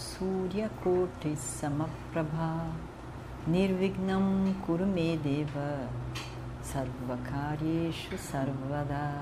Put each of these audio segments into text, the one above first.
Suryakoటి Samaprabha Nirvignam Kurumedeva Sarvakaryeshu Sarvada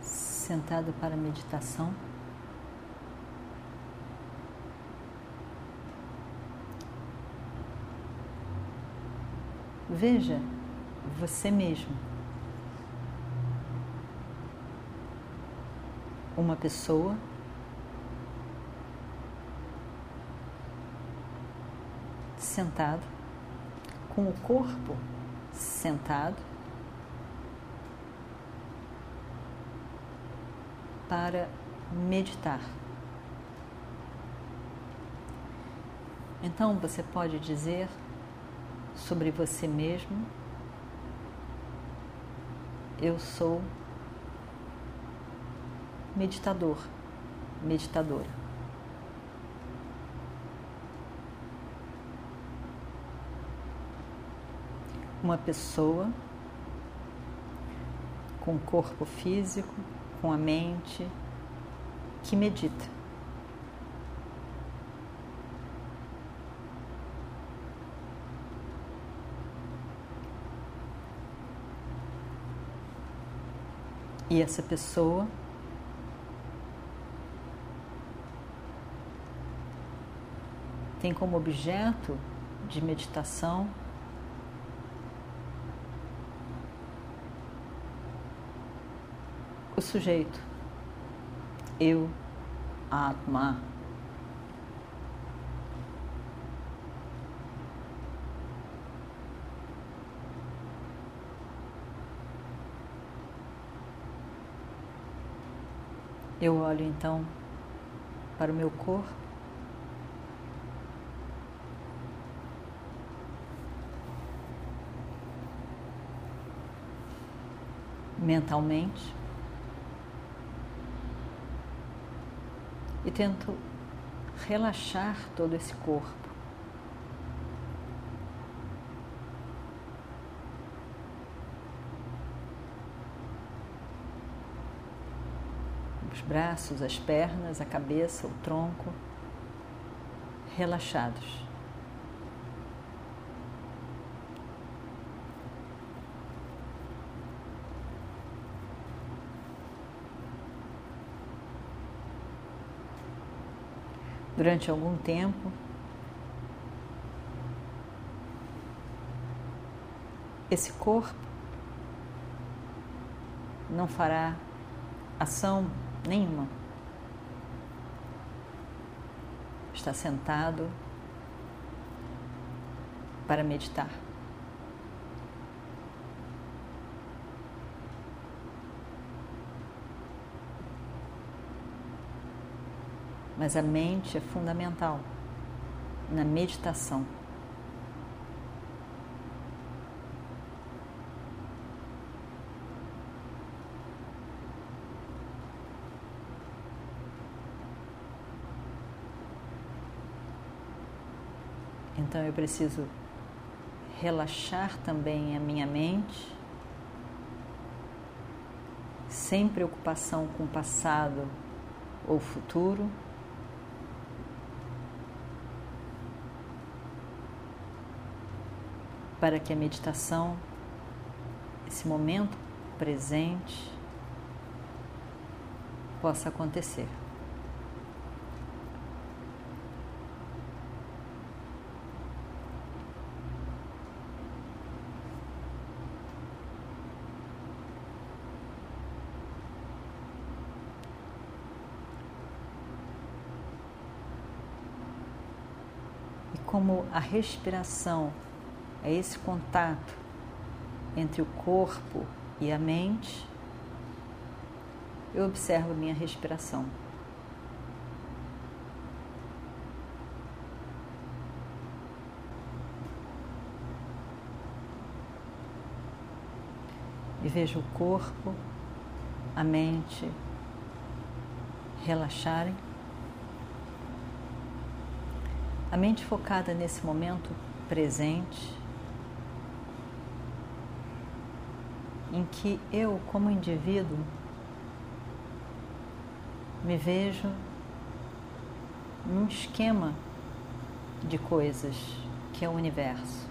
Sentado para meditação. Veja você mesmo. Uma pessoa sentado, com o corpo sentado, para meditar. Então você pode dizer sobre você mesmo eu sou meditador, meditadora. Uma pessoa com corpo físico, com a mente, que medita. E essa pessoa tem como objeto de meditação o sujeito, eu, Atma. Eu olho então para o meu corpo. Mentalmente. E tento relaxar todo esse corpo. Braços, as pernas, a cabeça, o tronco relaxados. Durante algum tempo, esse corpo não fará ação nenhuma. Está sentado para meditar. Mas a mente é fundamental na meditação. Então eu preciso relaxar também a minha mente, sem preocupação com o passado ou futuro. Para que a meditação, esse momento presente, possa acontecer. Como a respiração é esse contato entre o corpo e a mente, eu observo minha respiração. E vejo o corpo, a mente relaxarem. A mente focada nesse momento presente, em que eu, como indivíduo, me vejo num esquema de coisas que é o universo.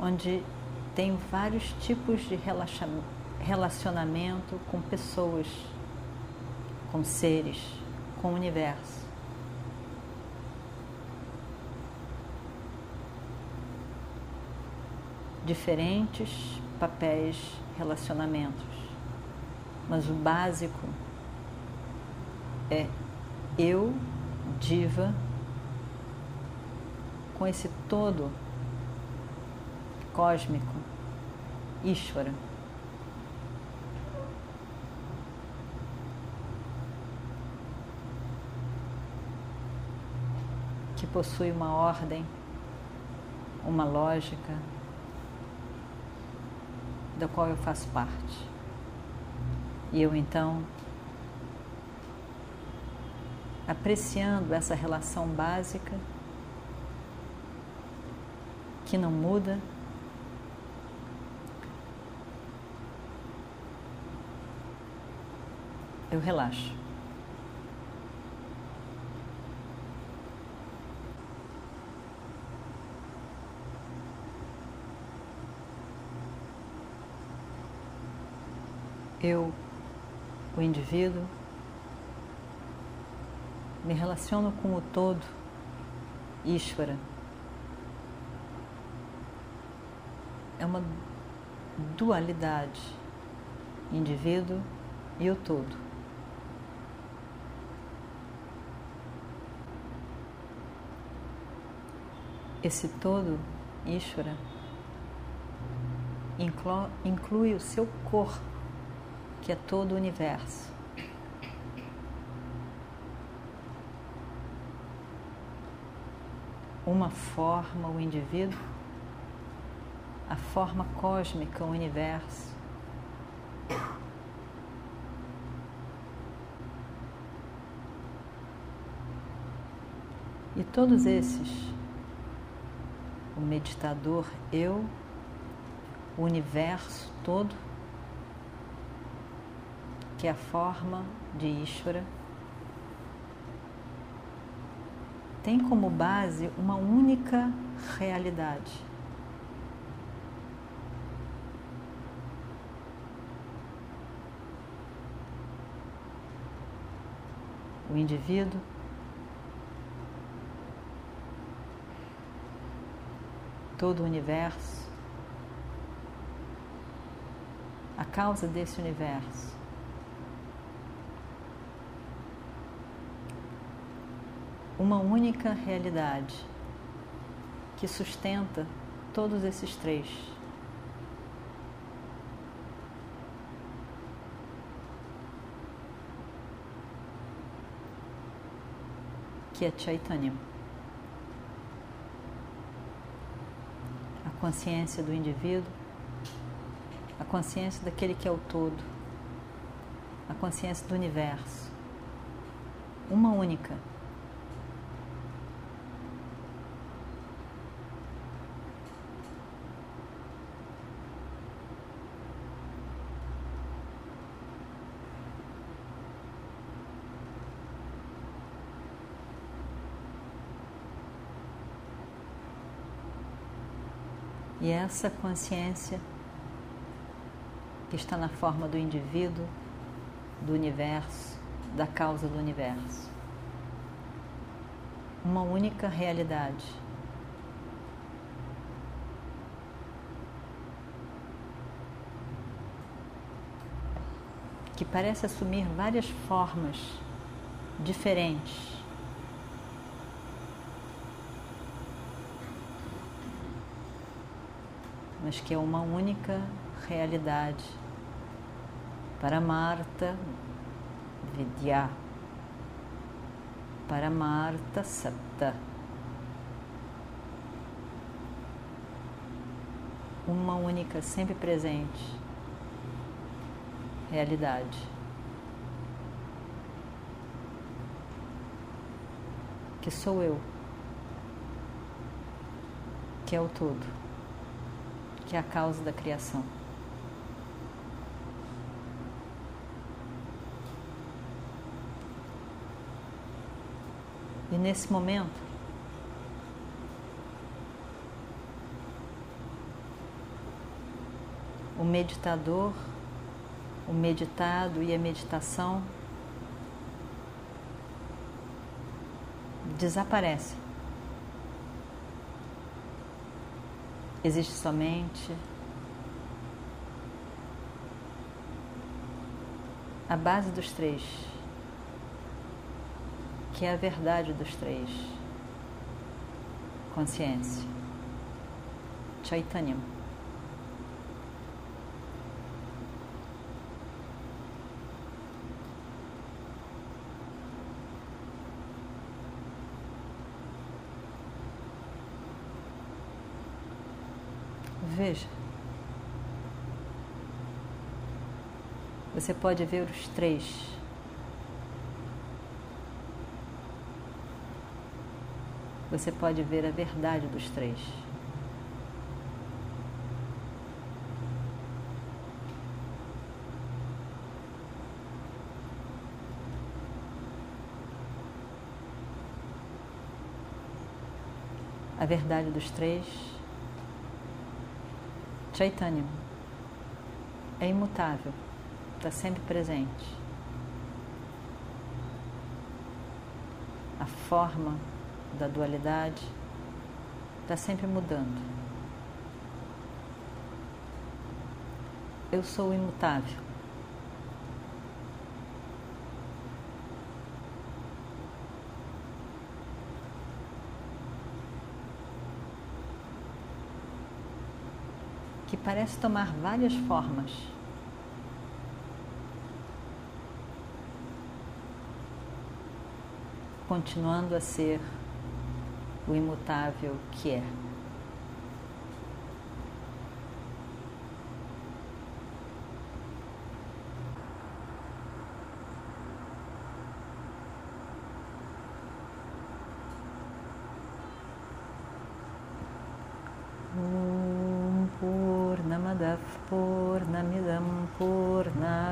Onde tem vários tipos de relacionamento com pessoas, com seres, com o universo. Diferentes papéis, relacionamentos. Mas o básico é eu, diva, com esse todo cósmico, Ishvara. Possui uma ordem, uma lógica, da qual eu faço parte. E eu então, apreciando essa relação básica, que não muda, eu relaxo. Eu, o indivíduo, me relaciono com o todo, Ishvara. É uma dualidade, indivíduo e o todo. Esse todo, Ishvara, inclui o seu corpo que é todo o universo. Uma forma, o indivíduo, a forma cósmica, o universo. E todos esses, o meditador, eu, o universo todo, que é a forma de Ishvara, tem como base uma única realidade. O indivíduo todo o universo, a causa desse universo. Uma única realidade que sustenta todos esses três. Que é Chaitanya. A consciência do indivíduo, a consciência daquele que é o todo, a consciência do universo. Uma única E essa consciência que está na forma do indivíduo, do universo, da causa do universo. Uma única realidade. Que parece assumir várias formas diferentes mas que é uma única realidade. Para Marta, Vidya. Para Marta, Satta. Uma única, sempre presente realidade. Que sou eu, que é o todo, que é a causa da criação. E nesse momento, o meditador o meditado e a meditação desaparece. Existe somente a base dos três, que é a verdade dos três: consciência, Chaitanya. Veja. Você pode ver os três. Você pode ver a verdade dos três. A verdade dos três Chaitanya é imutável, está sempre presente. A forma da dualidade está sempre mudando. Eu sou imutável. que parece tomar várias formas. Continuando a ser o imutável que é.